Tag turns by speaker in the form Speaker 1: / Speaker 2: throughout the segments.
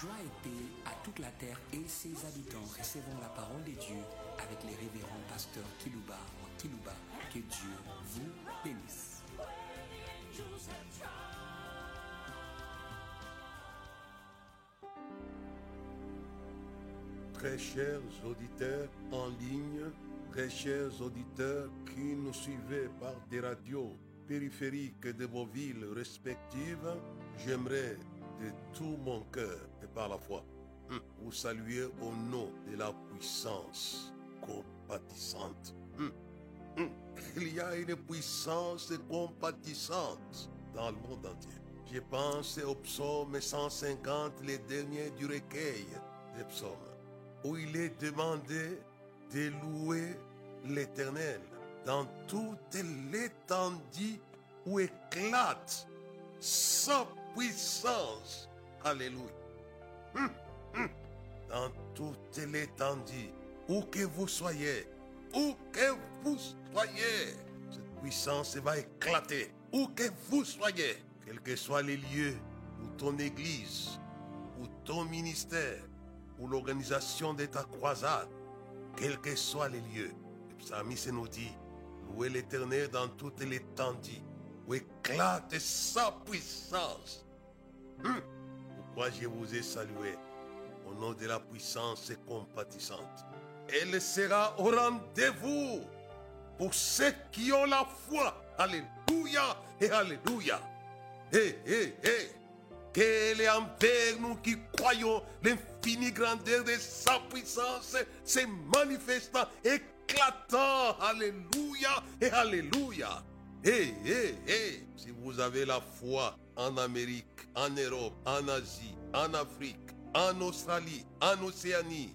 Speaker 1: Joie et paix à toute la terre et ses habitants. Recevons la parole de Dieu avec les révérends pasteurs Kilouba ou Kilouba. Que Dieu vous bénisse.
Speaker 2: Très chers auditeurs en ligne, très chers auditeurs qui nous suivez par des radios périphériques de vos villes respectives, j'aimerais de tout mon cœur par la foi hum, vous saluer au nom de la puissance compatissante. Hum, hum. Il y a une puissance compatissante dans le monde entier. Je pense au psaume 150, les derniers du recueil des psaumes, où il est demandé de louer l'Éternel dans toute l'étendue où éclate sa puissance. Alléluia. Dans toute l'étendue, où que vous soyez, où que vous soyez, cette puissance va éclater. Où que vous soyez, quels que soient les lieux où ton église, ou ton ministère, ou l'organisation de ta croisade, quels que soient les lieux, le psalmiste nous dit, louez l'éternel dans toute l'étendue, où éclate sa puissance. Hum. Je vous ai salué au nom de la puissance compatissante. Elle sera au rendez-vous pour ceux qui ont la foi. Alléluia et Alléluia. Hé, hé, hé. Qu'elle est envers nous qui croyons l'infinie grandeur de sa puissance, se manifestant, éclatant. Alléluia et Alléluia. Hé, hé, hé. Si vous avez la foi en Amérique, en Europe, en Asie, en Afrique, en Australie, en Océanie,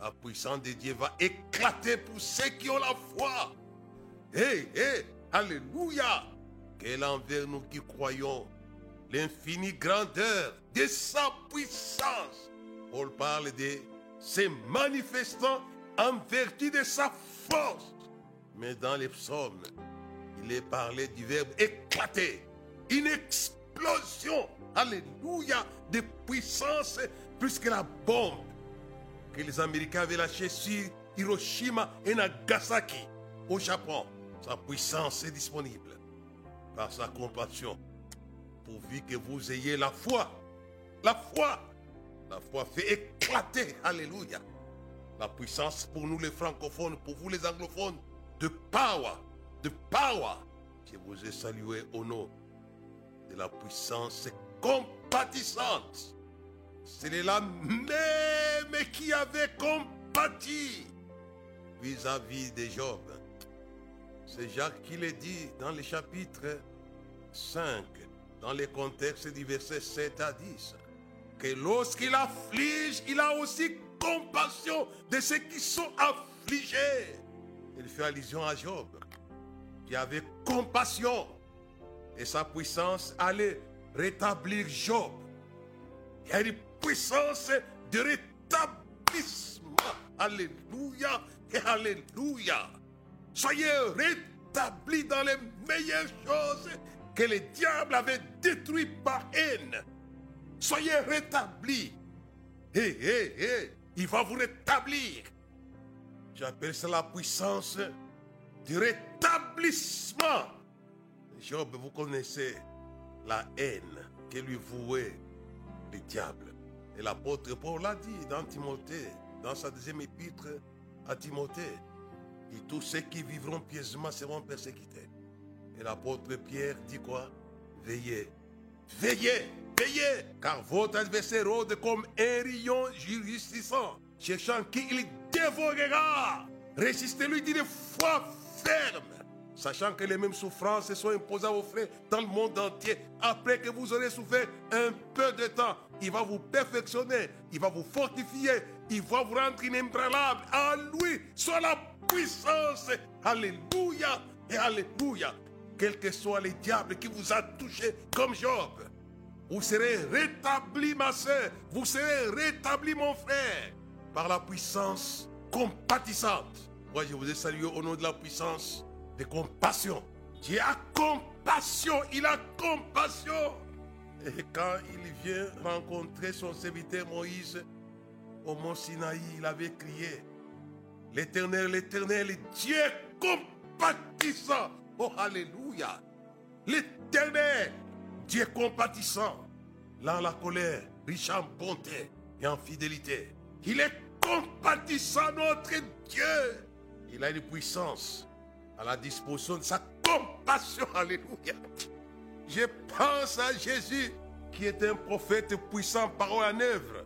Speaker 2: la puissance de Dieu va éclater pour ceux qui ont la foi. Hé, hé, Alléluia. Qu'elle envers nous qui croyons l'infinie grandeur de sa puissance. Paul parle de se manifestant en vertu de sa force. Mais dans les psaumes, il est parlé du verbe éclater. Explosion, alléluia, de puissance plus que la bombe que les Américains avaient lâchée sur Hiroshima et Nagasaki au Japon. Sa puissance est disponible par sa compassion pourvu que vous ayez la foi. La foi. La foi fait éclater, alléluia. La puissance pour nous les francophones, pour vous les anglophones, de power, de power. Je vous ai salué au nom de la puissance compatissante. C'est la même qui avait compati vis-à-vis de Job. C'est Jacques qui le dit dans le chapitre 5, dans le contexte du verset 7 à 10, que lorsqu'il afflige, il a aussi compassion de ceux qui sont affligés. Il fait allusion à Job, qui avait compassion et sa puissance allait rétablir Job. Il y a une puissance de rétablissement. Alléluia et Alléluia. Soyez rétablis dans les meilleures choses que le diable avait détruites par haine. Soyez rétablis. Hé, il va vous rétablir. J'appelle ça la puissance du rétablissement. Job, vous connaissez la haine que lui vouait le diable. Et l'apôtre Paul l'a dit dans Timothée, dans sa deuxième épître à Timothée. Et tous ceux qui vivront pieusement seront persécutés. Et l'apôtre Pierre dit quoi Veillez, veillez, veillez, car votre adversaire rôde comme un rayon jurisdissant, cherchant qui il dévorera. Résistez-lui d'une foi ferme, sachant que les mêmes souffrances sont imposées à vos frères dans le monde entier. Après que vous aurez souffert un peu de temps, il va vous perfectionner, il va vous fortifier, il va vous rendre inébranlable. À lui soit la puissance. Alléluia et Alléluia. Quel que soit le diable qui vous a touché comme Job, vous serez rétabli, ma soeur. Vous serez rétabli, mon frère, par la puissance compatissante. Moi, je vous ai salué au nom de la puissance de compassion. Dieu a compassion, il a compassion. Et quand il vient rencontrer son serviteur Moïse au mont Sinaï, il avait crié, L'Éternel, l'Éternel, Dieu compatissant. Oh, Alléluia. L'Éternel, Dieu compatissant. Là, la colère, riche en bonté et en fidélité. Il est compatissant, notre Dieu. Il a une puissance à la disposition de sa compassion. Alléluia. Je pense à Jésus qui est un prophète puissant, parole en œuvre.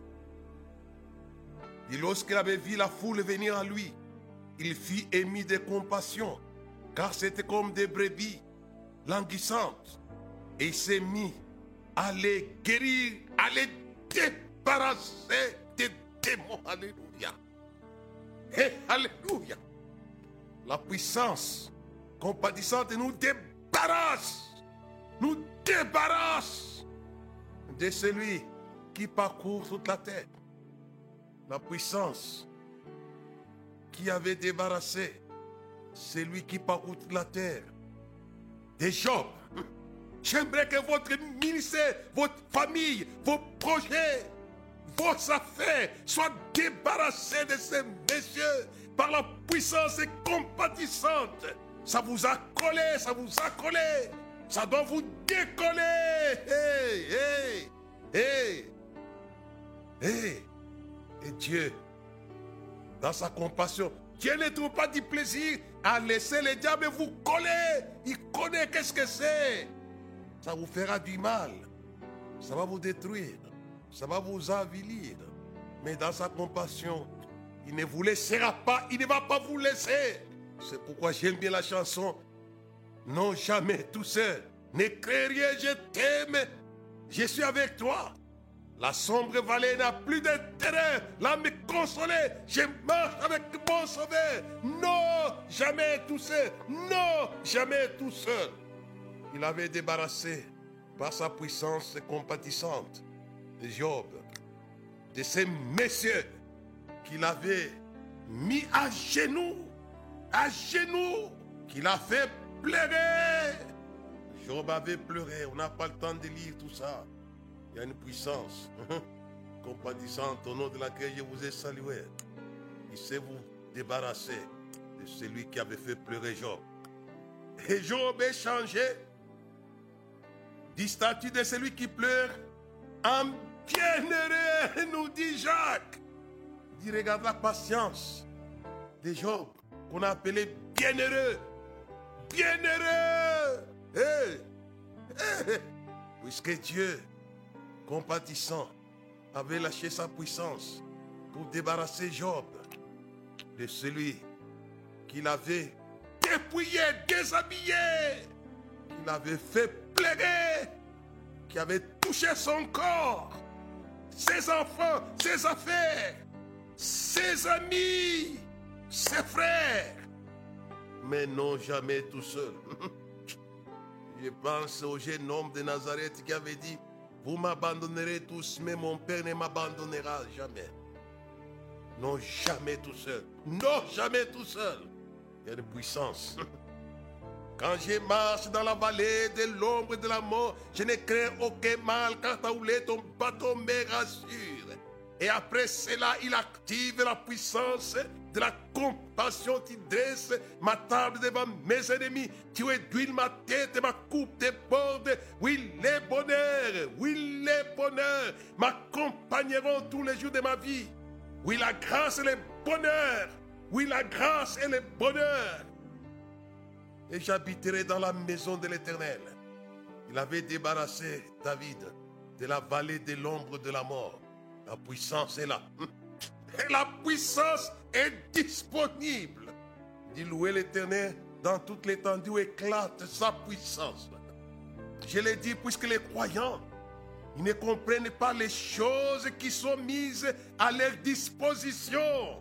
Speaker 2: Et lorsqu'il avait vu la foule venir à lui, il fit émis de compassion, car c'était comme des brebis languissantes. Et il s'est mis à les guérir, à les débarrasser des démons. Alléluia. Et Alléluia. La puissance compatissante nous débarrasse, nous débarrasse de celui qui parcourt toute la terre. La puissance qui avait débarrassé celui qui parcourt toute la terre. Des Job. J'aimerais que votre ministère, votre famille, vos projets, vos affaires soient débarrassés de ces messieurs par la puissance compatissante. Ça vous a collé, ça vous a collé. Ça doit vous décoller. Hey, hey. Hey. Et Dieu, dans sa compassion, Dieu ne trouve pas du plaisir à laisser le diable vous coller. Il connaît qu'est-ce que c'est. Ça vous fera du mal. Ça va vous détruire. Ça va vous avilir. Mais dans sa compassion, il ne vous laissera pas. Il ne va pas vous laisser. C'est pourquoi j'aime bien la chanson. Non, jamais tout seul. Ne rien, je t'aime. Je suis avec toi. La sombre vallée n'a plus d'intérêt. Là, me consoler. Je marche avec mon sauveur. Non, jamais tout seul. Non, jamais tout seul. Il avait débarrassé par sa puissance compatissante de Job, de ces messieurs qu'il avait mis à genoux, à genoux, qu'il a fait pleurer. Job avait pleuré, on n'a pas le temps de lire tout ça. Il y a une puissance compatissante au nom de laquelle je vous ai salué. Il sait vous débarrasser de celui qui avait fait pleurer Job. Et Job est changé du statut de celui qui pleure en bienheureux, nous dit Jacques. Il regarde la patience de Job, qu'on a appelé bienheureux. Bienheureux. Puisque Dieu compatissant, avait lâché sa puissance pour débarrasser Job de celui qu'il avait dépouillé, déshabillé, qu'il avait fait plaider, qui avait touché son corps, ses enfants, ses affaires, ses amis, ses frères, mais non jamais tout seul. Je pense au jeune homme de Nazareth qui avait dit, vous m'abandonnerez tous, mais mon Père ne m'abandonnera jamais. Non, jamais tout seul. Non, jamais tout seul. Il y a une puissance. Quand je marche dans la vallée de l'ombre de la mort, je ne crains aucun mal car ta ton bateau me rassure. Et après cela, il active la puissance de la compassion. Tu dresses ma table devant mes ennemis. Tu d'huile ma tête et ma coupe déborde. Oui, les bonheurs, oui, les bonheurs m'accompagneront tous les jours de ma vie. Oui, la grâce et le bonheur. Oui, la grâce et le bonheur. Et j'habiterai dans la maison de l'Éternel. Il avait débarrassé David de la vallée de l'ombre de la mort. La puissance est là. La puissance est disponible. Dit louer l'éternel dans toute l'étendue éclate sa puissance. Je l'ai dit puisque les croyants, ils ne comprennent pas les choses qui sont mises à leur disposition.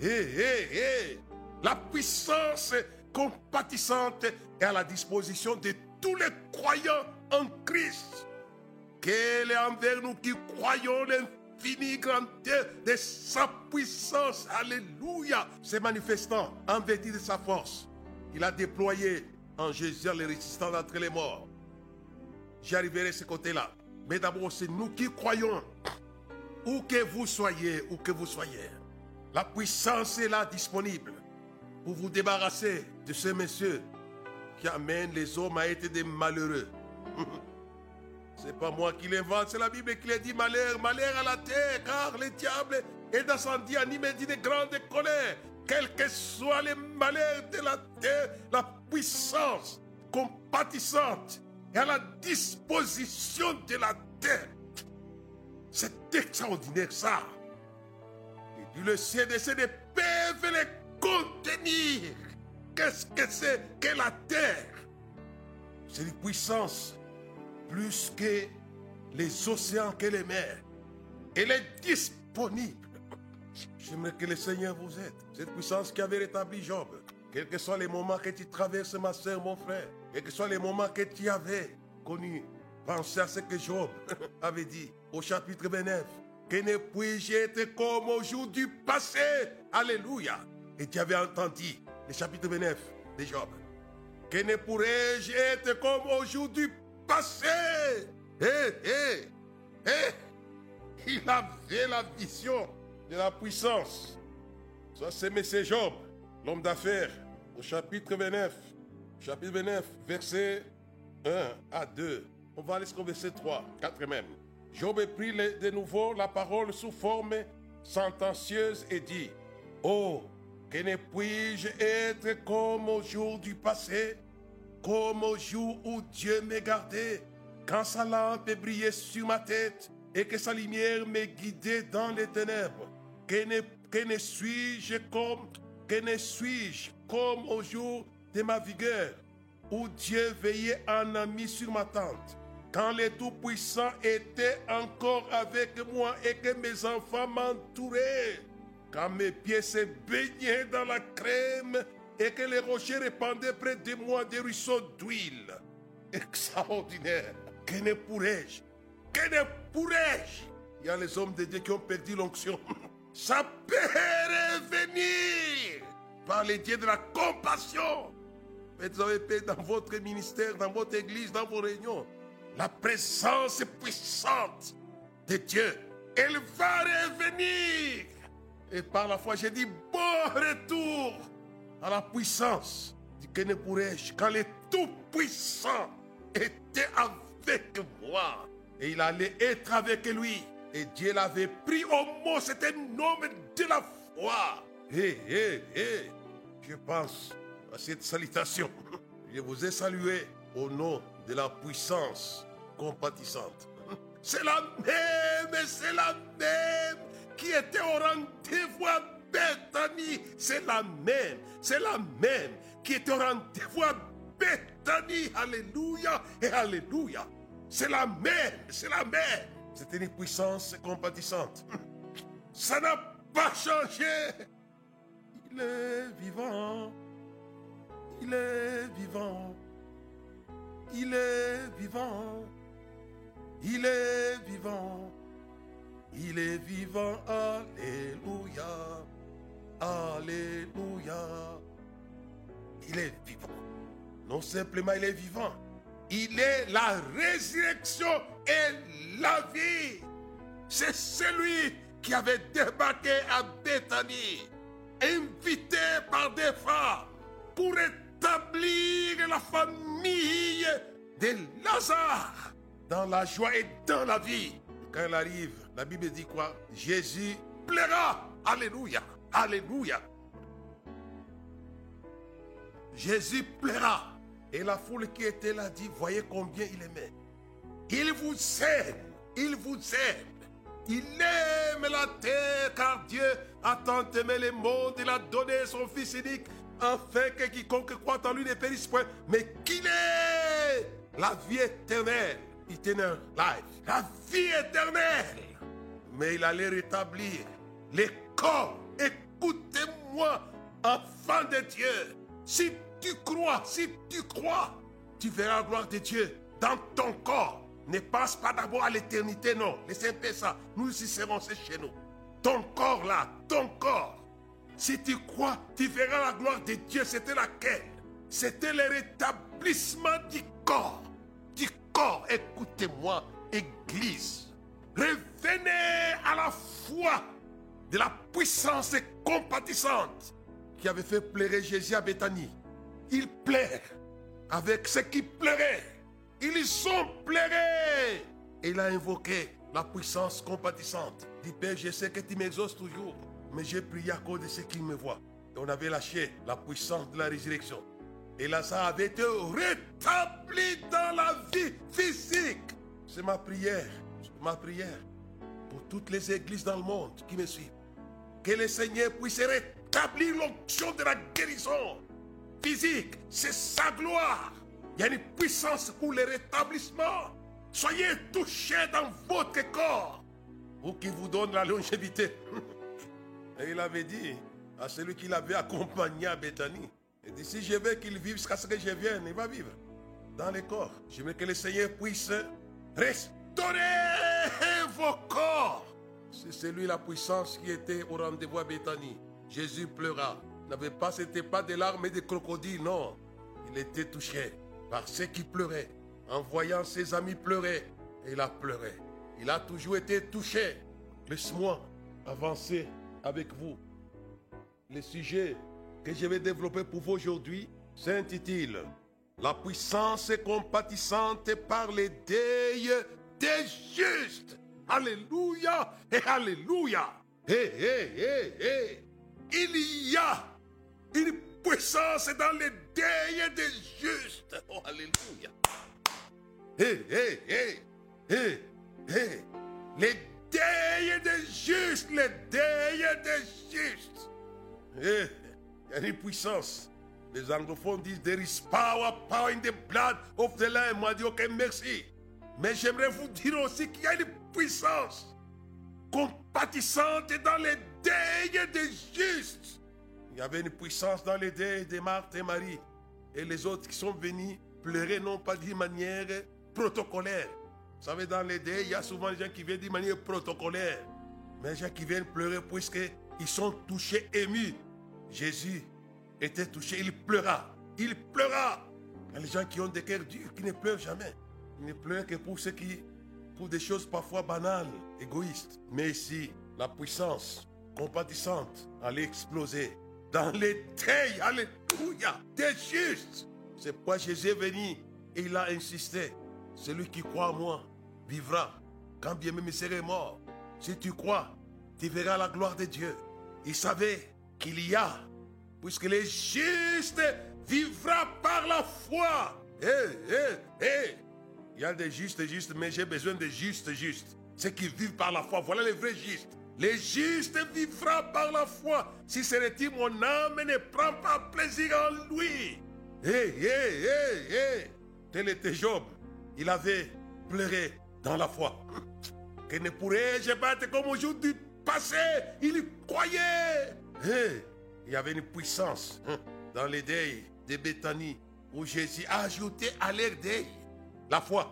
Speaker 2: Hé, hé, hé. La puissance compatissante est à la disposition de tous les croyants en Christ. Quelle est envers nous qui croyons l'infinie grandeur de sa puissance. Alléluia. Se manifestant en vertu de sa force. Il a déployé en Jésus les résistants d'entre les morts. J'arriverai à ce côté-là. Mais d'abord, c'est nous qui croyons. Où que vous soyez, où que vous soyez, la puissance est là disponible pour vous débarrasser de ce monsieur qui amène les hommes à être des malheureux. C'est pas moi qui l'invente, c'est la Bible qui l'a dit malheur, malheur à la terre, car le diable est descendu animé d'une grande colère. Quels que soient les malheurs de la terre, la puissance compatissante et à la disposition de la terre. C'est extraordinaire ça. Et tu le sais, c'est de peuvent les contenir. Qu'est-ce que c'est que la terre? C'est une puissance plus que les océans, que les mers. Elle est disponible. J'aimerais que le Seigneur vous aide. Cette puissance qui avait rétabli Job. Quels que soient les moments que tu traverses, ma soeur, mon frère. Quels que soient les moments que tu avais connus. Pensez à ce que Job avait dit au chapitre 29. Que ne puis-je être comme au jour du passé? Alléluia. Et tu avais entendu le chapitre 29 de Job. Que ne pourrais-je être comme au jour du passé. Eh, eh, eh. Il avait la vision de la puissance. Ça, c'est M. Job, l'homme d'affaires, au chapitre 29. Chapitre 29, verset 1 à 2. On va aller jusqu'au verset 3, 4 même. Job prit de nouveau la parole sous forme sentencieuse et dit Oh, que ne puis-je être comme au jour du passé, comme au jour où Dieu me gardait, quand sa lampe brillait sur ma tête et que sa lumière me guidait dans les ténèbres. Que ne, suis-je comme, que ne suis-je comme au jour de ma vigueur, où Dieu veillait en ami sur ma tente, quand les Tout-Puissants étaient encore avec moi et que mes enfants m'entouraient, quand mes pieds se baignaient dans la crème et que les rochers répandaient près de moi des ruisseaux d'huile. Extraordinaire. Que ne pourrais-je? Que ne pourrais-je? Il y a les hommes de Dieu qui ont perdu l'onction. Ça peut revenir par les dieux de la compassion. Vous avez peur dans votre ministère, dans votre église, dans vos réunions. La présence puissante de Dieu, elle va revenir. Et par la foi, j'ai dit bon retour à la puissance. Que ne pourrais-je quand le Tout-Puissant était avec moi et il allait être avec lui. Et Dieu l'avait pris au mot, c'était un homme de la foi. Hé, hé, hé, je pense à cette salutation. Je vous ai salué au nom de la puissance compatissante. C'est la même, c'est la même qui était au rendez-vous Bethanie. C'est la même, c'est la même qui était au rendez-vous à Bethanie. Alléluia et Alléluia. C'est la même, c'est la même. C'était une puissance compatissante. Ça n'a pas changé. Il est vivant. Il est vivant. Il est vivant. Il est vivant. Il est vivant. Alléluia. Alléluia. Il est vivant. Non simplement il est vivant. Il est la résurrection et la vie. C'est celui qui avait débarqué à Bethanie, invité par des femmes pour établir la famille de Lazare dans la joie et dans la vie. Quand il arrive, la Bible dit quoi? Jésus plaira. Alléluia. Alléluia. Jésus plaira. Et la foule qui était là dit, voyez combien il aimait. Il vous aime, il vous aime. Il aime la terre car Dieu a tant aimé le monde, il a donné son Fils unique afin que quiconque croit en lui ne périsse point, mais qu'il ait la vie éternelle, eternal life, la vie éternelle. Mais il allait rétablir les corps. Écoutez-moi, enfant de Dieu. Si tu crois, si tu crois, tu verras la gloire de Dieu dans ton corps. Ne pense pas d'abord à l'éternité, non. Laissez un ça. Nous y serons, c'est chez nous. Ton corps là, ton corps. Si tu crois, tu verras la gloire de Dieu. C'était laquelle? C'était le rétablissement du corps. Du corps. Écoutez-moi, Église. Revenez à la foi de la puissance compatissante qui avait fait pleurer Jésus à Bethanie. Il pleure avec ceux qui pleuraient. Ils ont pleuré. Et il a invoqué la puissance compatissante. Dit Père, je sais que tu m'exauces toujours, mais j'ai prié à cause de ceux qui me voient. Et on avait lâché la puissance de la résurrection. Et là, ça avait été rétabli dans la vie physique. C'est ma prière, ma prière pour toutes les églises dans le monde qui me suivent. Que le Seigneur puisse rétablir l'onction de la guérison physique. C'est sa gloire. Il y a une puissance pour le rétablissement. Soyez touchés dans votre corps. Vous qui vous donne la longévité. Et il avait dit à celui qui l'avait accompagné à Bethanie. Il dit, si je veux qu'il vive jusqu'à ce que je vienne, il va vivre dans les corps. Je veux que le Seigneur puisse restaurer vos corps. C'est celui la puissance qui était au rendez-vous à Bethanie. Jésus pleura. N'avait pas, c'était pas des larmes et des crocodiles, non. Il était touché par ceux qui pleuraient. En voyant ses amis pleurer, il a pleuré. Il a toujours été touché. Laisse-moi avancer avec vous. Le sujet que je vais développer pour vous aujourd'hui s'intitule La puissance compatissante par les deuils des justes. Alléluia et Alléluia. Hé, hé, hé, hé. Il y a une puissance dans les deuils des justes. Oh, Alléluia. Hé, hé, hé, hé, hé. Les deuils des justes, les deuils des justes. Hé, il y a une puissance. Les anglophones disent There is power, power in the blood of the Lamb. Moi, dit ok, merci. Mais j'aimerais vous dire aussi qu'il y a une puissance compatissante dans les deuils des justes. Il y avait une puissance dans les deuils de Marthe et Marie. Et les autres qui sont venus pleurer, non pas d'une manière protocolaire. Vous savez, dans les deuils, il y a souvent des gens qui viennent d'une manière protocolaire. Mais des gens qui viennent pleurer puisqu'ils sont touchés, émus. Jésus était touché, il pleura. Il pleura. Il y a des gens qui ont des cœurs durs, qui ne pleurent jamais. Ils ne pleurent que pour ceux qui, des choses parfois banales, égoïstes. Mais ici, la puissance compatissante allait exploser dans les deuils, alléluia, des justes. C'est pourquoi Jésus est venu et il a insisté. Celui qui croit en moi vivra, quand bien même il serait mort. Si tu crois, tu verras la gloire de Dieu. Il savait qu'il y a, puisque les justes vivra par la foi. Hé, hé, hé. Il y a des justes justes, mais j'ai besoin de justes justes. Ceux qui vivent par la foi, voilà les vrais justes. Les justes vivra par la foi. Si n'est mon âme ne prend pas plaisir en lui. Hé, hé, hé, hé. Tel était Job. Il avait pleuré dans la foi. Que ne pourrais-je battre comme au jour du passé? Il croyait. Il y avait une puissance hein, dans les deuils de Béthanie où Jésus a ajouté à leur deuil la foi.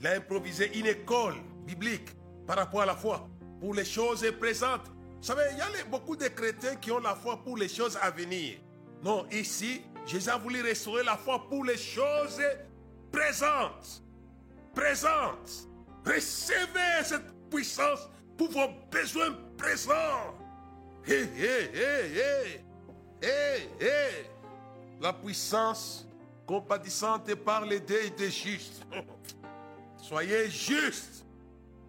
Speaker 2: Il a improvisé une école biblique par rapport à la foi pour les choses présentes. Vous savez, il y a beaucoup de chrétiens qui ont la foi pour les choses à venir. Non, ici, Jésus a voulu restaurer la foi pour les choses présentes. Présentes. Recevez cette puissance pour vos besoins présents. Hé, hé, hé, hé. Hé, hé. La puissance compatissante par les deuils des justes. Soyez justes.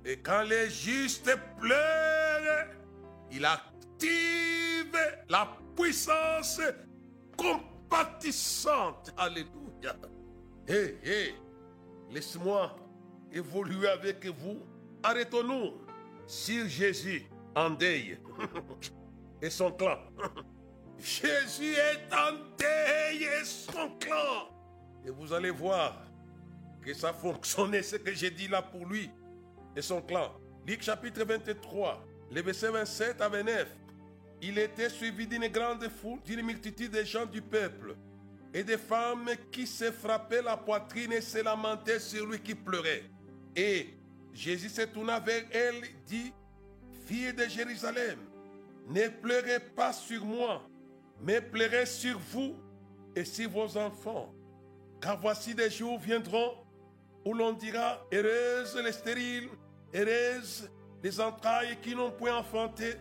Speaker 2: Et quand les justes pleurent, il active la puissance compatissante. Alléluia. Hé, hé, laisse-moi évoluer avec vous. Arrêtons-nous sur Jésus en deuil et son clan. Jésus est en et son clan. Et vous allez voir que ça fonctionnait ce que j'ai dit là pour lui et son clan. Luc chapitre 23, les versets 27 à 29. Il était suivi d'une grande foule, d'une multitude de gens du peuple et des femmes qui se frappaient la poitrine et se lamentaient sur lui qui pleurait. Et Jésus se tourna vers elle dit, Fille de Jérusalem, ne pleurez pas sur moi, mais pleurez sur vous et sur vos enfants. Car voici des jours viendront où l'on dira, heureuse les stériles, heureuse les entrailles qui n'ont point enfanté,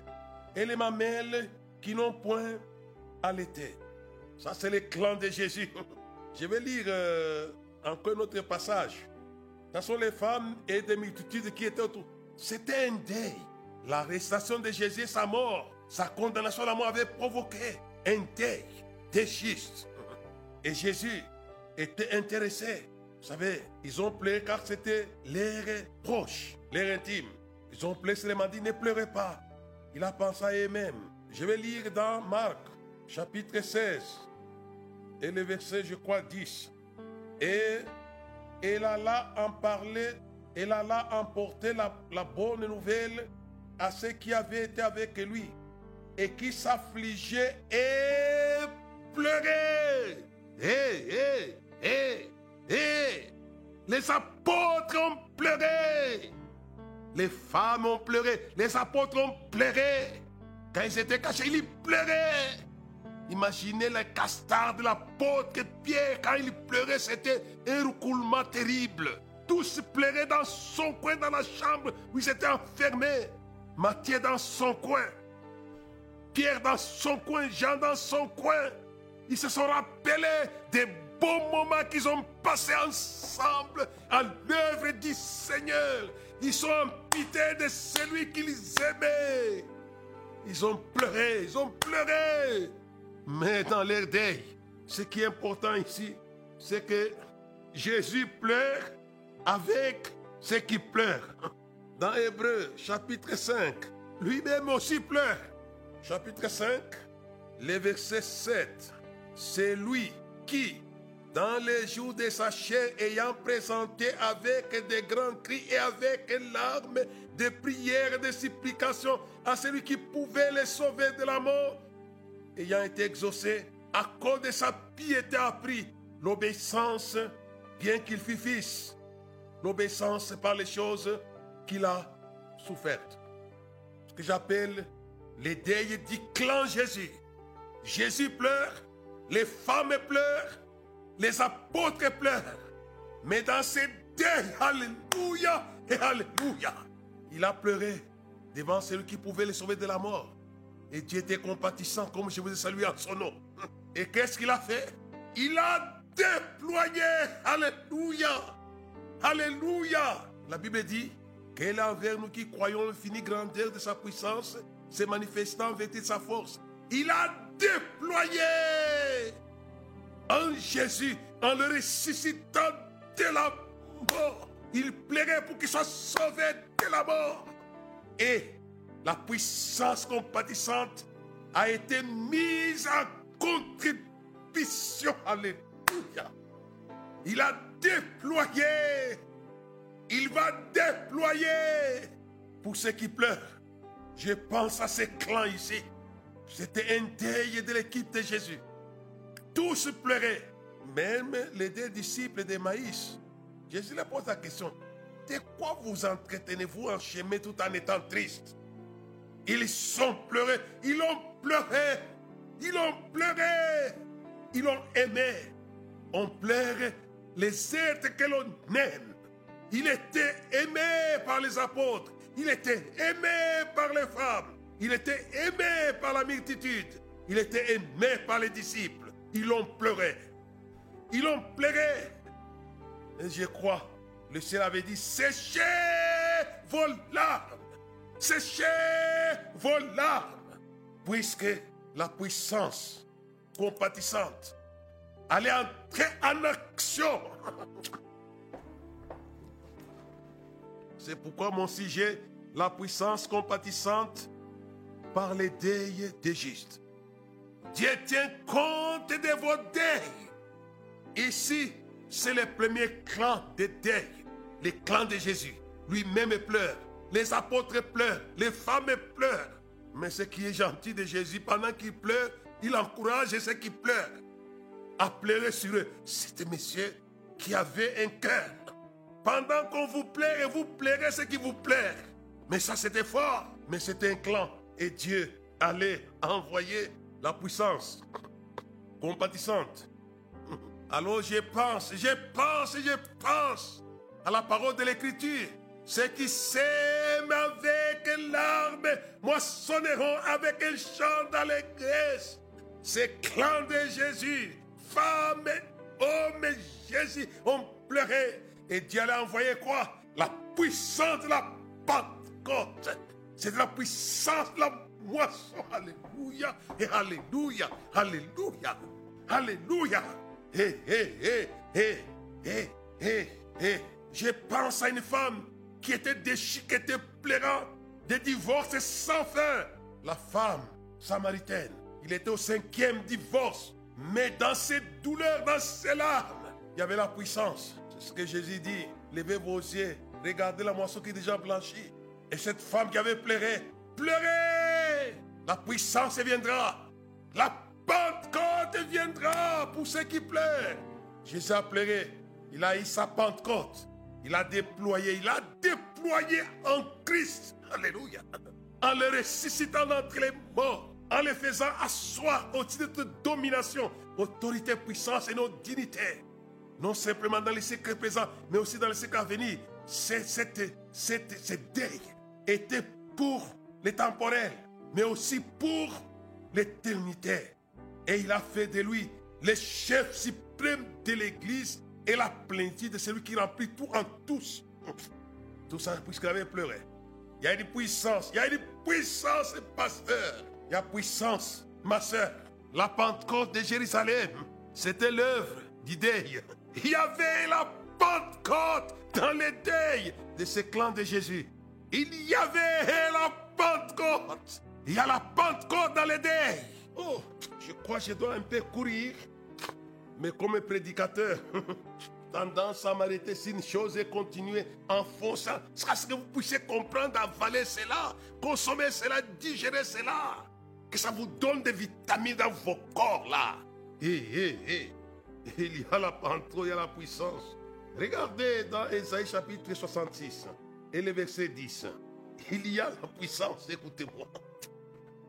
Speaker 2: et les mamelles qui n'ont point allaité. Ça, c'est le clan de Jésus. Je vais lire euh, encore un autre passage. Ce sont les femmes et des multitudes qui étaient autour. C'était un deuil. L'arrestation de Jésus, sa mort, sa condamnation à la mort avait provoqué un deuil des justes. Et Jésus était intéressé. Vous savez, ils ont pleuré car c'était l'air proche, l'air intime. Ils ont pleuré, m'a dit, ne pleurez pas. Il a pensé à eux-mêmes. Je vais lire dans Marc, chapitre 16, et le verset, je crois, 10. Et elle alla en parler, elle alla emporter la bonne nouvelle à ceux qui avaient été avec lui et qui s'affligeaient et pleuraient. Hé, hé, hé, hé. Les apôtres ont pleuré. Les femmes ont pleuré. Les apôtres ont pleuré. Quand ils étaient cachés, ils pleuraient. Imaginez les castards de l'apôtre Pierre, quand il pleurait, c'était un roucoulement terrible. Tous pleuraient dans son coin, dans la chambre où ils étaient enfermés. Matthieu dans son coin. Pierre dans son coin, Jean dans son coin. Ils se sont rappelés des beaux moments qu'ils ont passés ensemble à l'œuvre du Seigneur. Ils sont en pitié de celui qu'ils aimaient. Ils ont pleuré, ils ont pleuré. Mais dans leur deuil, ce qui est important ici, c'est que Jésus pleure avec ceux qui pleurent. Dans Hébreu chapitre 5, lui-même aussi pleure. Chapitre 5, le verset 7. C'est lui qui, dans les jours de sa chair, ayant présenté avec des grands cris et avec larmes, de prières et de supplications à celui qui pouvait les sauver de la mort, ayant été exaucé, à cause de sa piété a pris l'obéissance, bien qu'il fût fils, l'obéissance par les choses qu'il a souffertes. Ce que j'appelle les deuils du clan Jésus. Jésus pleure, les femmes pleurent, les apôtres pleurent. Mais dans ces deuils, Alléluia et Alléluia, il a pleuré devant celui qui pouvait les sauver de la mort. Et Dieu était compatissant comme je vous ai salué en son nom. Et qu'est-ce qu'il a fait? Il a déployé. Alléluia. Alléluia. La Bible dit qu'elle a envers nous qui croyons l'infinie grandeur de sa puissance, se manifestant en sa force. Il a déployé en Jésus, en le ressuscitant de la mort. Il plairait pour qu'il soit sauvé de la mort. Et la puissance compatissante a été mise en contribution. Alléluia. Il a déployé. Il va déployer pour ceux qui pleurent. Je pense à ces clans ici. C'était un deuil de l'équipe de Jésus. Tous pleuraient. Même les deux disciples de Maïs. Jésus leur pose la question. De quoi vous entretenez-vous en chemin tout en étant triste? Ils ont pleuré, ils ont pleuré, ils ont pleuré, ils ont aimé. On pleure les êtres que l'on aime. Il était aimé par les apôtres, il était aimé par les femmes, il était aimé par la multitude, il était aimé par les disciples. Ils ont pleuré. Ils ont pleuré. Et je crois, le ciel avait dit, séchez vos larmes. Séchez vos larmes, puisque la puissance compatissante allait entrer en action. C'est pourquoi mon sujet, la puissance compatissante par les deuils des justes. Dieu tient compte de vos deuils. Ici, c'est le premier clan des deuils, le clan de Jésus. Lui-même pleure. Les apôtres pleurent, les femmes pleurent. Mais ce qui est gentil de Jésus, pendant qu'il pleure, il encourage ceux qui pleurent à pleurer sur eux. C'était monsieur qui avait un cœur. Pendant qu'on vous plaît et vous pleurez ce qui vous plaît. Mais ça c'était fort. Mais c'était un clan. Et Dieu allait envoyer la puissance compatissante. Alors je pense, je pense, je pense à la parole de l'Écriture. Ceux qui sèment avec larmes moissonneront avec un chant d'allégresse. Ces clans de Jésus, femmes, hommes, Jésus ont pleuré. Et Dieu a envoyé quoi? La puissance de la Pentecôte. C'est la puissance de la moisson. Alléluia. Et Alléluia. Alléluia. Alléluia. Hé, hé, hé, hé, hé, hé, hé. Je pense à une femme qui était déchirée, qui était pleurant, des divorces sans fin. La femme samaritaine, il était au cinquième divorce. Mais dans ses douleurs, dans ses larmes, il y avait la puissance. Ce que Jésus dit. Levez vos yeux, regardez la moisson qui est déjà blanchie. Et cette femme qui avait pleuré, pleurez La puissance viendra. La Pentecôte viendra pour ceux qui pleurent. Jésus a pleuré. Il a eu sa Pentecôte. Il a déployé, il a déployé en Christ. Alléluia. En le ressuscitant d'entre les morts. En le faisant asseoir au titre de domination, autorité, puissance et nos dignités. Non simplement dans les secrets présents, mais aussi dans les secrets à venir. Cette, deuil était pour les temporels, mais aussi pour l'éternité. Et il a fait de lui le chef suprême de l'Église et la plénitude de celui qui remplit tout en tous. Tout ça puisqu'il avait pleuré. Il y a une puissance, il y a une puissance, pasteur. Il y a puissance, ma soeur. La Pentecôte de Jérusalem, c'était l'œuvre du deuil. Il y avait la Pentecôte dans les deuils de ce clan de Jésus. Il y avait la Pentecôte. Il y a la Pentecôte dans les deuils. Oh, je crois que je dois un peu courir. Mais comme prédicateur, tendance à m'arrêter sur une chose et continuer en fonçant. ce que vous puissiez comprendre, avaler cela, consommer cela, digérer cela. Que ça vous donne des vitamines dans vos corps là. Hé, hé, hé. Il y a la pantoute, il y a la puissance. Regardez dans Esaïe chapitre 66 et le verset 10. Il y a la puissance, écoutez-moi.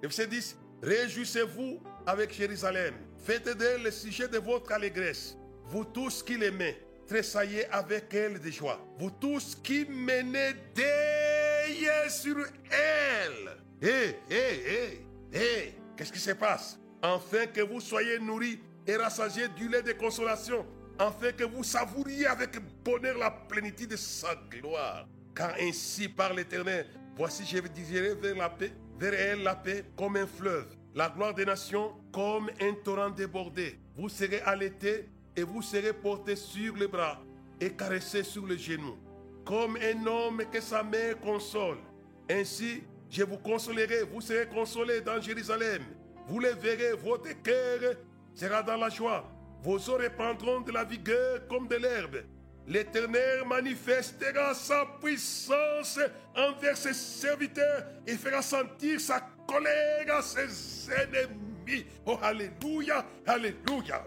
Speaker 2: Le verset 10. Réjouissez-vous avec Jérusalem. Faites d'elle le sujet de votre allégresse. Vous tous qui l'aimez, tressaillez avec elle de joie. Vous tous qui menez des sur elle. Hé, hé, hé, hé. Qu'est-ce qui se passe? Afin que vous soyez nourris et rassasiés du lait de consolation, afin que vous savouriez avec bonheur la plénitude de sa gloire. Car ainsi par l'Éternel, voici je vous dirigerai vers la paix, vers elle la paix comme un fleuve la gloire des nations comme un torrent débordé. Vous serez allaité et vous serez porté sur les bras et caressé sur les genoux, comme un homme que sa mère console. Ainsi, je vous consolerai, vous serez consolés dans Jérusalem. Vous les verrez, votre cœur sera dans la joie. Vos os répandront de la vigueur comme de l'herbe. L'Éternel manifestera sa puissance envers ses serviteurs et fera sentir sa colère à ses ennemis. Oh, Alléluia, Alléluia.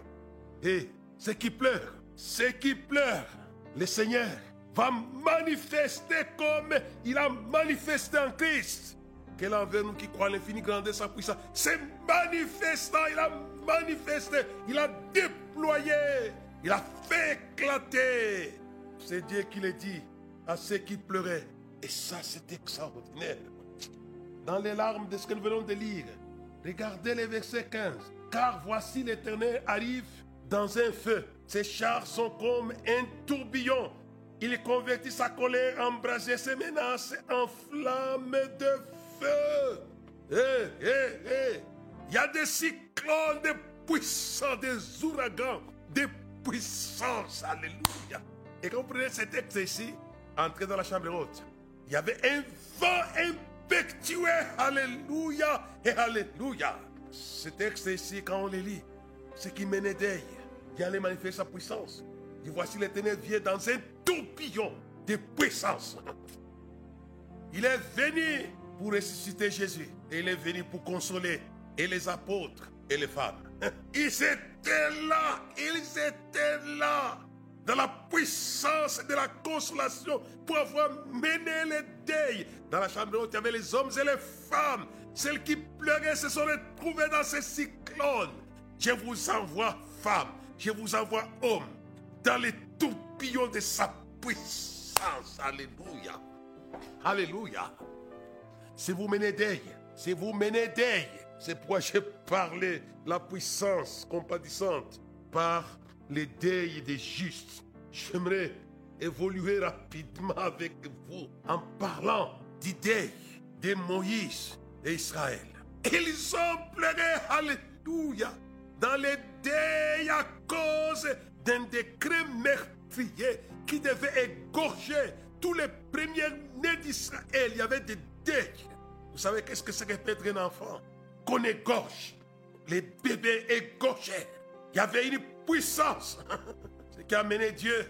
Speaker 2: Et ceux qui pleurent, ceux qui pleurent, le Seigneur va manifester comme il a manifesté en Christ. Quel envers nous qui croit l'infini grandeur sa puissance. C'est manifestant, il a manifesté, il a déployé, il a fait éclater. C'est Dieu qui le dit à ceux qui pleuraient. Et ça, c'est extraordinaire dans les larmes de ce que nous venons de lire. Regardez le verset 15. Car voici l'Éternel arrive dans un feu. Ses chars sont comme un tourbillon. Il convertit sa colère en brasier, ses menaces en flammes de feu. Hé, hé, hé. Il y a des cyclones, des puissants, des ouragans, des puissances. Alléluia. Et quand vous prenez ce texte ici, entrez dans la chambre haute. Il y avait un vent, effectué. Alléluia et Alléluia. Ce texte ici, quand on le lit, ce qui menait d'elle, il allait manifester sa puissance. Et voici l'éternel vient dans un tourbillon de puissance. Il est venu pour ressusciter Jésus. Et il est venu pour consoler et les apôtres et les femmes. Ils étaient là. Ils étaient là dans la puissance de la consolation pour avoir mené les deuils. Dans la chambre haute, il y avait les hommes et les femmes. Celles qui pleuraient se sont retrouvées dans ces cyclones. Je vous envoie femmes, je vous envoie hommes, dans les tourbillons de sa puissance. Alléluia. Alléluia. C'est vous menez deuil. C'est vous menez deuil. C'est pourquoi j'ai parlé la puissance compatissante par les deuils des justes. J'aimerais évoluer rapidement avec vous en parlant deuil de Moïse et Israël. Ils ont pleuré, alléluia, dans les deuils à cause d'un décret meurtrier qui devait égorger tous les premiers nés d'Israël. Il y avait des deuils. Vous savez qu'est-ce que c'est que être un enfant? Qu'on égorge. Les bébés égorgeaient. Il y avait une puissance. Ce qui a amené Dieu.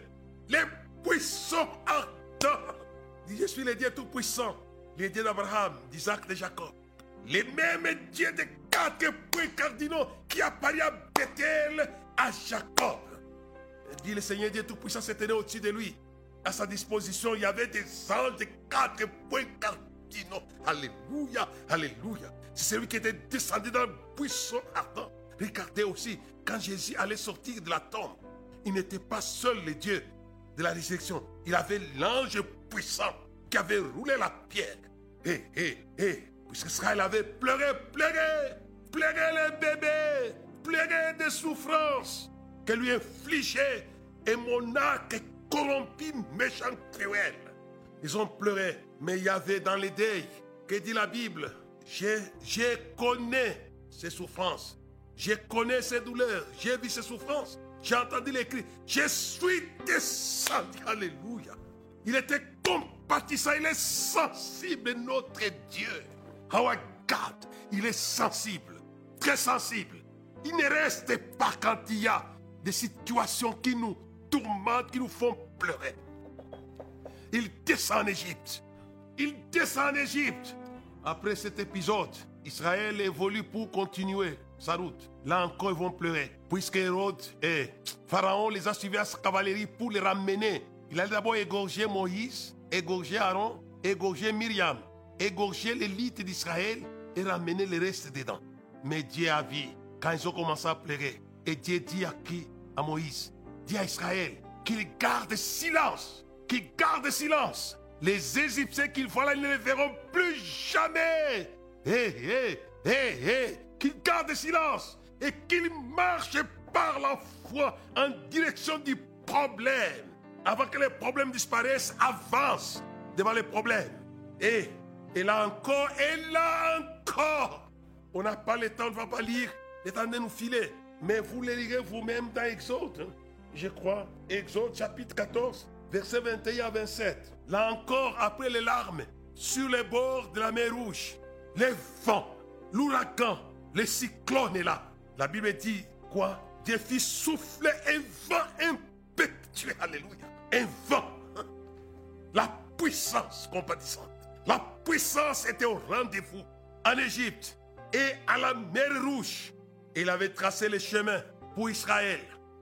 Speaker 2: Les puissants ardents. Je suis le Dieu tout-puissant. Le Dieu d'Abraham, d'Isaac, de Jacob. Les mêmes dieux de quatre points cardinaux qui apparaissent à Bethel, à Jacob. dit le Seigneur Dieu Tout-Puissant s'est tenu au-dessus de lui. À sa disposition, il y avait des anges de quatre points cardinaux. Alléluia, Alléluia. C'est celui qui était descendu dans le buisson ardent. Regardez aussi, quand Jésus allait sortir de la tombe, il n'était pas seul le Dieu de la résurrection. Il avait l'ange puissant qui avait roulé la pierre. Hé, hé, hé, puisque Israël avait pleuré, pleuré, pleuré les bébés, pleuré des souffrances que lui infligeait et monarque corrompu, méchant, cruel. Ils ont pleuré, mais il y avait dans les deuils, que dit la Bible, je, connais ses souffrances, je connais ses douleurs, j'ai vu ses souffrances, j'ai entendu les cris, je suis descendu, alléluia. Il était compatissant, il est sensible, notre Dieu. Our God, il est sensible, très sensible. Il ne reste pas quand il y a des situations qui nous tourmentent, qui nous font pleurer. Il descend en Égypte. Il descend en Égypte. Après cet épisode, Israël évolue pour continuer sa route. Là encore, ils vont pleurer. Puisque Hérode et Pharaon les a suivis à sa cavalerie pour les ramener. Il a d'abord égorgé Moïse, égorgé Aaron, égorgé Myriam, égorgé l'élite d'Israël et ramener le reste dedans. Mais Dieu a vu quand ils ont commencé à pleurer. Et Dieu dit à qui? À Moïse. Dit à Israël qu'il garde silence. Qu'il garde silence. Les Égyptiens qu'ils voient là, ils ne les verront plus jamais. Hé, hé, hé, hé. Qu'il garde silence. Et qu'il marche par la foi en direction du problème. Avant que les problèmes disparaissent, avance devant les problèmes. Et, et là encore, et là encore. On n'a pas le temps, on ne va pas lire, le temps de nous filer. Mais vous le lirez vous-même dans Exode. hein. Je crois, Exode chapitre 14, versets 21 à 27. Là encore, après les larmes, sur les bords de la mer Rouge, les vents, l'ouragan, les cyclones est là. La Bible dit quoi? Dieu fit souffler un vent impétueux. Alléluia. Un vent. La puissance compatissante. La puissance était au rendez-vous en Égypte et à la mer Rouge. Il avait tracé le chemin pour Israël.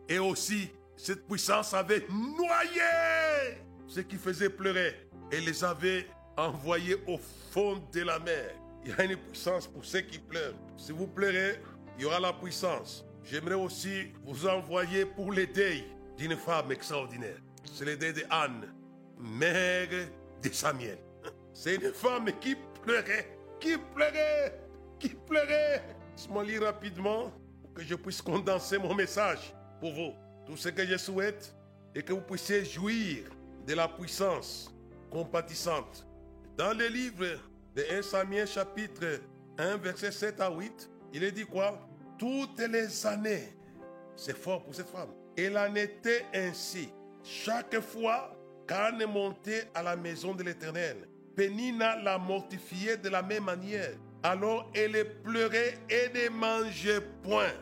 Speaker 2: Et aussi, cette puissance avait noyé ceux qui faisaient pleurer et les avait envoyés au fond de la mer. Il y a une puissance pour ceux qui pleurent. Si vous pleurez, il y aura la puissance. J'aimerais aussi vous envoyer pour les deuils d'une femme extraordinaire. C'est le deuil de Anne, mère de Samuel. C'est une femme qui pleurait, qui pleurait, qui pleurait. Laisse-moi lire rapidement pour que je puisse condenser mon message pour vous. Tout ce que je souhaite est que vous puissiez jouir de la puissance compatissante. Dans le livre de 1 Samuel chapitre 1 verset 7 à 8, il est dit quoi? Toutes les années, c'est fort pour cette femme, elle en était ainsi. Chaque fois qu'Anne montait à la maison de l'Éternel, Pénina la mortifiait de la même manière. Alors elle pleurait et ne mangeait point.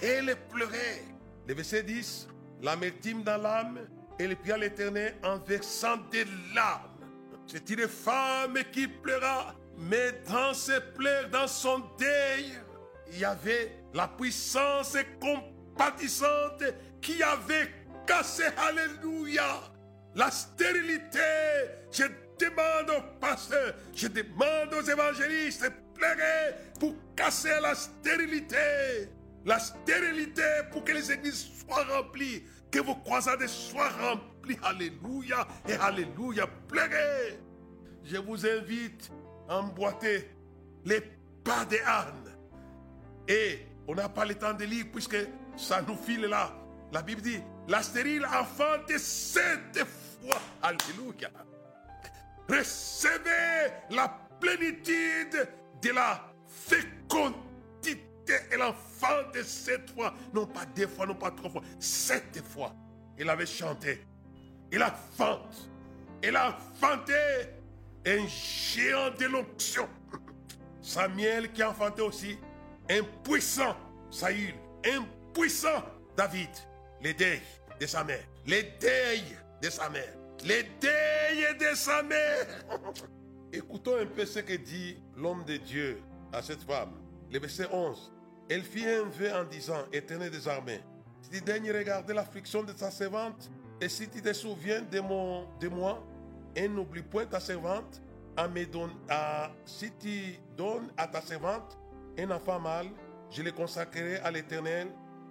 Speaker 2: Elle pleurait. Le verset 10, l'amertume dans l'âme, elle pria l'Éternel en versant des larmes. C'est une femme qui pleura, mais dans ses pleurs, dans son deuil, il y avait la puissance compatissante qui avait cassé, alléluia, la stérilité. Je demande aux pasteurs, je demande aux évangélistes pleurer pour casser la stérilité. La stérilité pour que les églises soient remplies Que vos croisades soient remplies. Alléluia et Alléluia. Pleurez. Je vous invite à emboîter les pas des ânes. Et on n'a pas le temps de lire puisque ça nous file là. La Bible dit, la stérile enfante sept fois. Alléluia. Recevez la plénitude de la fécondité. Et l'enfant de sept fois, non pas deux fois, non pas trois fois, sept fois. Il avait chanté. Il a fanté. Il a fanté un géant de l'onction. Samuel qui a enfanté aussi un puissant Saül, un puissant David, les deuils de sa mère, les deuils de sa mère, les deuils de sa mère. Écoutons un peu ce que dit l'homme de Dieu à cette femme. Le verset 11. Elle fit un vœu en disant, Éternel des armées, si tu daignes regarder l'affliction de ta servante, et si tu te souviens de, de moi, et n'oublie point ta servante, à à, si tu donnes à ta servante un enfant mâle, je le consacrerai à l'Éternel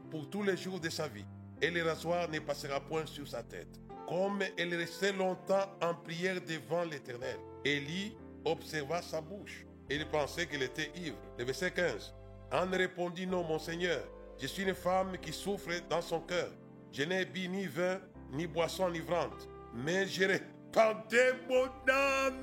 Speaker 2: pour tous les jours de sa vie, et le rasoir ne passera point sur sa tête. Comme elle restait longtemps en prière devant l'Éternel, Élie observa sa bouche. Et il pensait qu'il était ivre. Le verset 15. Anne répondit, non, mon Seigneur, je suis une femme qui souffre dans son cœur. Je n'ai bu ni vin, ni boisson enivrante, mais je répandais mon âme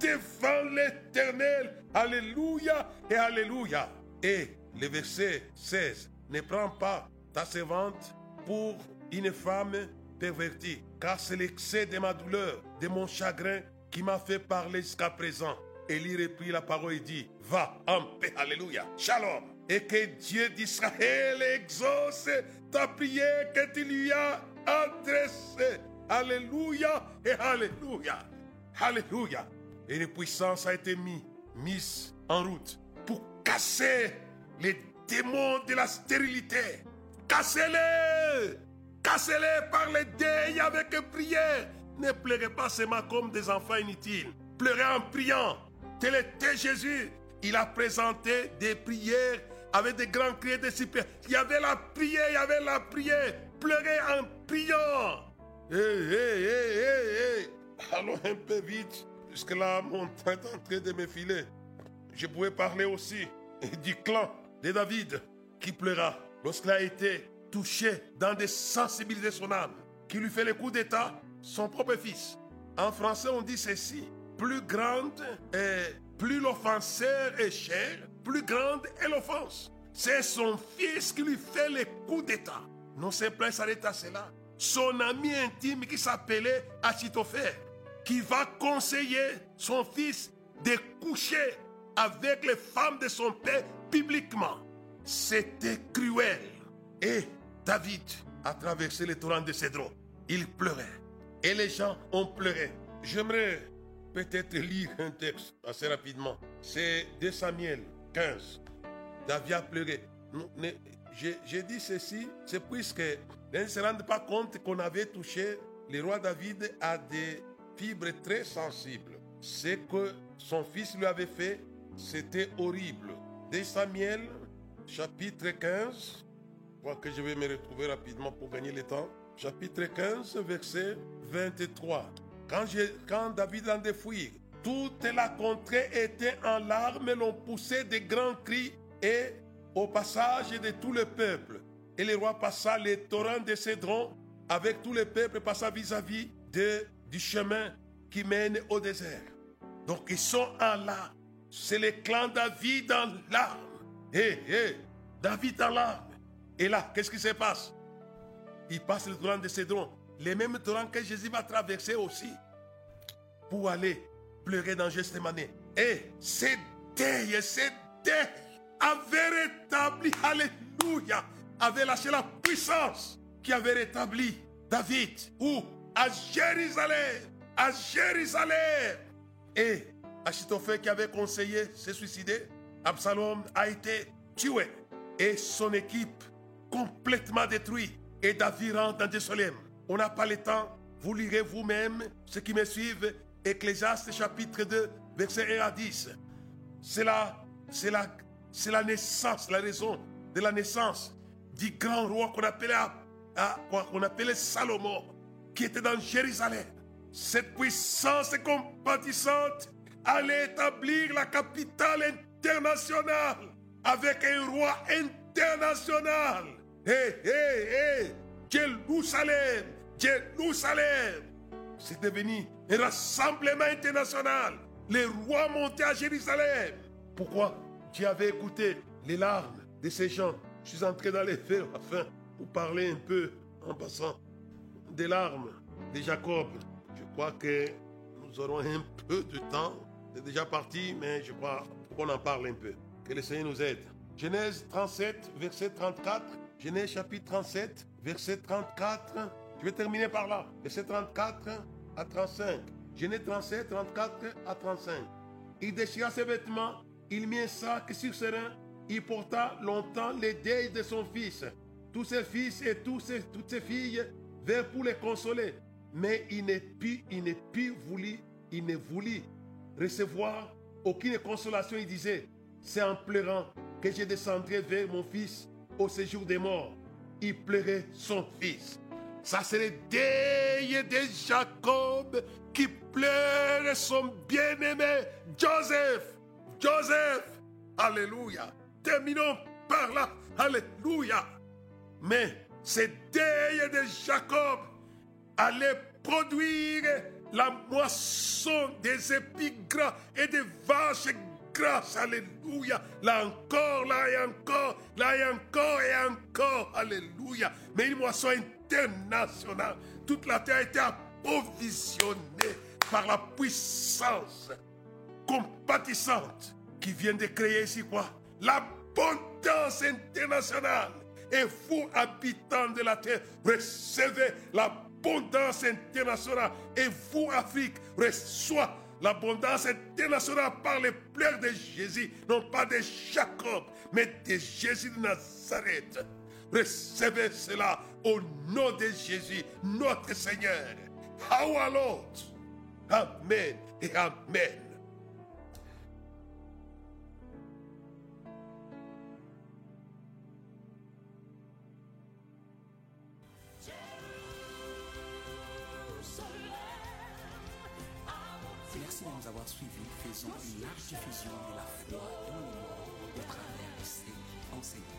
Speaker 2: devant l'Éternel. Alléluia et Alléluia. Et le verset 16, ne prends pas ta servante pour une femme pervertie, car c'est l'excès de ma douleur, de mon chagrin qui m'a fait parler jusqu'à présent. Élie reprit la parole et dit, va en paix, alléluia, shalom. Et que Dieu d'Israël exauce ta prière que tu lui as adressée. Alléluia et alléluia. Alléluia. Et une puissance a été mise, en route pour casser les démons de la stérilité. Cassez-les. Cassez-les par les deuils avec prière. Ne pleurez pas seulement comme des enfants inutiles. Pleurez en priant. Tel était Jésus. Il a présenté des prières avec des grands cris de super. Il y avait la prière, il y avait la prière. Pleurez en priant. Hé, hé, hé, hé, hé. Allons un peu vite. Jusque là, mon temps est en train de me filer. Je pouvais parler aussi du clan de David qui pleura lorsqu'il a été touché dans des sensibilités de son âme, qui lui fait le coup d'état, son propre fils. En français, on dit ceci plus grande et plus l'offenseur est cher, plus grande est l'offense. C'est son fils qui lui fait le coup d'état. Non seulement s'arrête à cela. Son ami intime qui s'appelait Achitophel, qui va conseiller son fils de coucher avec les femmes de son père publiquement. C'était cruel. Et David a traversé le torrent de Cédron. Il pleurait. Et les gens ont pleuré. J'aimerais peut-être lire un texte assez rapidement. C'est de Samuel 15. David a pleuré. J'ai dit ceci, c'est puisque ne se rendent pas compte qu'on avait touché le roi David à des fibres très sensibles. Ce que son fils lui avait fait, c'était horrible. De Samuel, chapitre 15, je crois que je vais me retrouver rapidement pour gagner le temps. Chapitre 15, verset 23. Quand, David en fuir, toute la contrée était en larmes, l'on poussait des grands cris et au passage de tout le peuple. Et le roi passa les torrents de Cédron avec tout le peuple passa vis-à-vis du chemin qui mène au désert. Donc ils sont en larmes. C'est le clan David en larmes. Hé, hé, David en larmes. Et là, qu'est-ce qui se passe? Il passe le torrent de Cédron. Les mêmes torrents que Jésus va traverser aussi. Pour aller pleurer dans Gethsemane. Et c'est deuil avait rétabli, alléluia, avait lâché la puissance qui avait rétabli David. Où À Jérusalem. À Jérusalem. Et Achitophel qui avait conseillé se suicider, Absalom a été tué. Et son équipe complètement détruite. Et David rentre dans Jérusalem. On n'a pas le temps. Vous lirez vous-même, ceux qui me suivent, Ecclésiaste chapitre 2, verset 1 à 10. C'est la, naissance, la raison de la naissance du grand roi qu'on appelait quoi qu'on appelait Salomon, qui était dans Jérusalem. Cette puissance compatissante allait établir la capitale internationale avec un roi international. Hé, hé, hé, Jérusalem, Jérusalem. C'est devenu un rassemblement international. Les rois montaient à Jérusalem. Pourquoi? Dieu avait écouté les larmes de ces gens. Je suis entré dans les faire afin vous parler un peu en passant des larmes de Jacob. Je crois que nous aurons un peu de temps. C'est déjà parti, mais je crois qu'on en parle un peu. Que le Seigneur nous aide. Genèse 37, verset 34. Genèse chapitre 37, verset 34. Je vais terminer par là. Verset 34 à 35. Genèse 37, 34 à 35. Il déchira ses vêtements, il mit un sac sur ses reins, il porta longtemps les deuils de son fils. Tous ses fils et toutes ses filles vinrent pour les consoler. Mais il n'est plus, il voulu, il ne voulut recevoir aucune consolation. Il disait, c'est en pleurant que je descendrai vers mon fils au séjour des morts. Il pleurait son fils. Ça, c'est le deuil de Jacob qui pleure son bien-aimé Joseph. Joseph. Alléluia. Terminons par là. Alléluia. Mais ce deuil de Jacob allait produire la moisson des épis gras et des vaches grasses. Alléluia. Là encore, là et encore, là et encore et encore. Alléluia. Mais une moisson Toute la terre a été approvisionnée par la puissance compatissante qui vient de créer ici quoi L'abondance internationale. Et vous, habitants de la terre, recevez l'abondance internationale. Et vous, Afrique, reçoivez l'abondance internationale par les pleurs de Jésus, non pas de Jacob, mais de Jésus de Nazareth. Recevez cela au nom de Jésus, notre Seigneur. Hawalot. Amen et Amen.
Speaker 1: Merci de nous avoir suivis. Faisons une large diffusion de la foi dans le monde au travers de ces enseignements.